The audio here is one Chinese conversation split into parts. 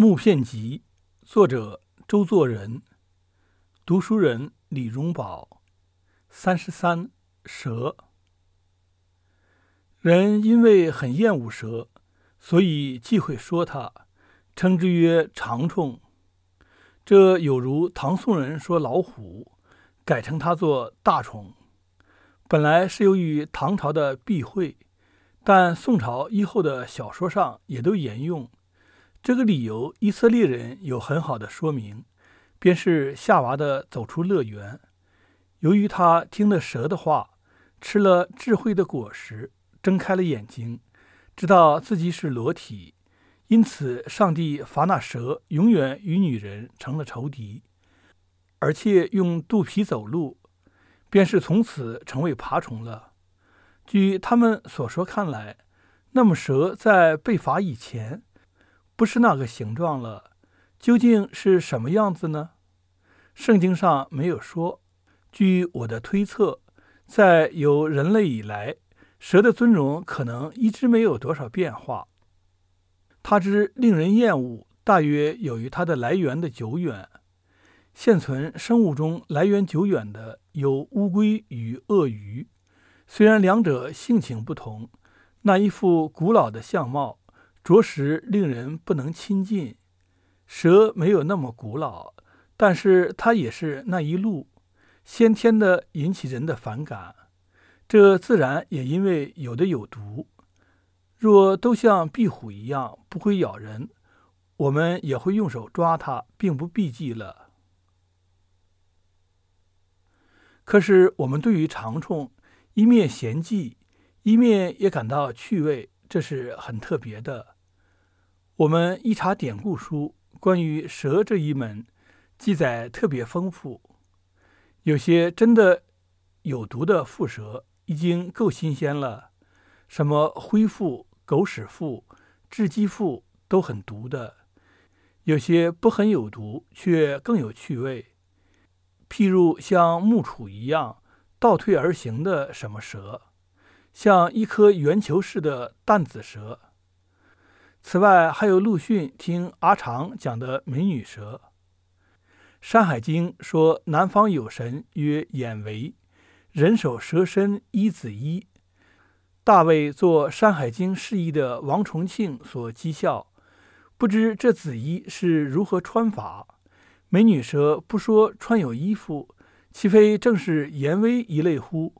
木片集，作者周作人，读书人李荣宝。三十三，蛇。人因为很厌恶蛇，所以忌讳说它，称之曰长虫。这有如唐宋人说老虎，改称它做大虫。本来是由于唐朝的避讳，但宋朝以后的小说上也都沿用。这个理由，以色列人有很好的说明，便是夏娃的走出乐园。由于他听了蛇的话，吃了智慧的果实，睁开了眼睛，知道自己是裸体，因此上帝罚那蛇永远与女人成了仇敌，而且用肚皮走路，便是从此成为爬虫了。据他们所说看来，那么蛇在被罚以前。不是那个形状了，究竟是什么样子呢？圣经上没有说。据我的推测，在有人类以来，蛇的尊容可能一直没有多少变化。它之令人厌恶，大约有于它的来源的久远。现存生物中来源久远的有乌龟与鳄鱼，虽然两者性情不同，那一副古老的相貌。着实令人不能亲近。蛇没有那么古老，但是它也是那一路先天的，引起人的反感。这自然也因为有的有毒。若都像壁虎一样不会咬人，我们也会用手抓它，并不避忌了。可是我们对于长虫，一面嫌忌，一面也感到趣味，这是很特别的。我们一查典故书，关于蛇这一门记载特别丰富，有些真的有毒的蝮蛇已经够新鲜了，什么灰蝮、狗屎蝮、雉鸡蝮都很毒的；有些不很有毒，却更有趣味，譬如像木杵一样倒退而行的什么蛇，像一颗圆球似的淡紫蛇。此外，还有陆逊听阿长讲的美女蛇。《山海经》说南方有神曰眼为，人首蛇身一子一。大卫做《山海经》释义的王重庆所讥笑，不知这子衣是如何穿法。美女蛇不说穿有衣服，岂非正是颜威一类乎？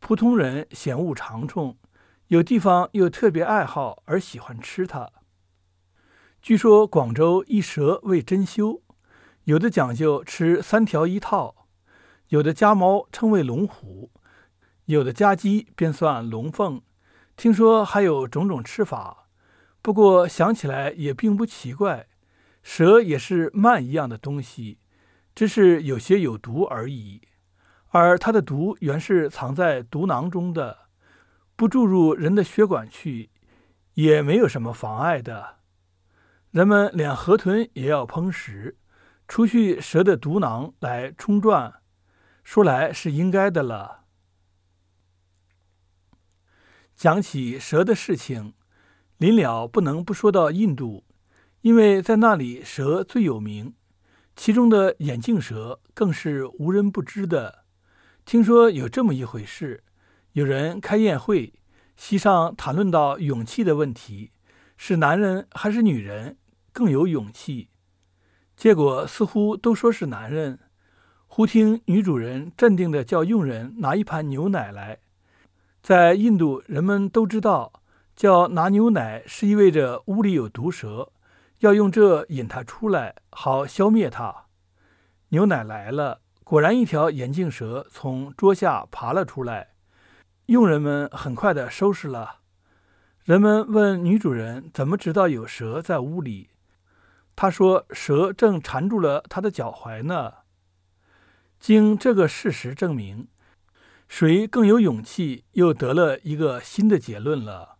普通人嫌恶长虫。有地方又特别爱好而喜欢吃它。据说广州一蛇为珍馐，有的讲究吃三条一套，有的家猫称为龙虎，有的家鸡便算龙凤。听说还有种种吃法，不过想起来也并不奇怪。蛇也是鳗一样的东西，只是有些有毒而已，而它的毒原是藏在毒囊中的。不注入人的血管去，也没有什么妨碍的。人们连河豚也要烹食，除去蛇的毒囊来冲撞，说来是应该的了。讲起蛇的事情，临了不能不说到印度，因为在那里蛇最有名，其中的眼镜蛇更是无人不知的。听说有这么一回事。有人开宴会，席上谈论到勇气的问题，是男人还是女人更有勇气？结果似乎都说是男人。忽听女主人镇定地叫佣人拿一盘牛奶来。在印度，人们都知道，叫拿牛奶是意味着屋里有毒蛇，要用这引它出来，好消灭它。牛奶来了，果然一条眼镜蛇从桌下爬了出来。佣人们很快的收拾了。人们问女主人怎么知道有蛇在屋里，她说蛇正缠住了她的脚踝呢。经这个事实证明，谁更有勇气，又得了一个新的结论了。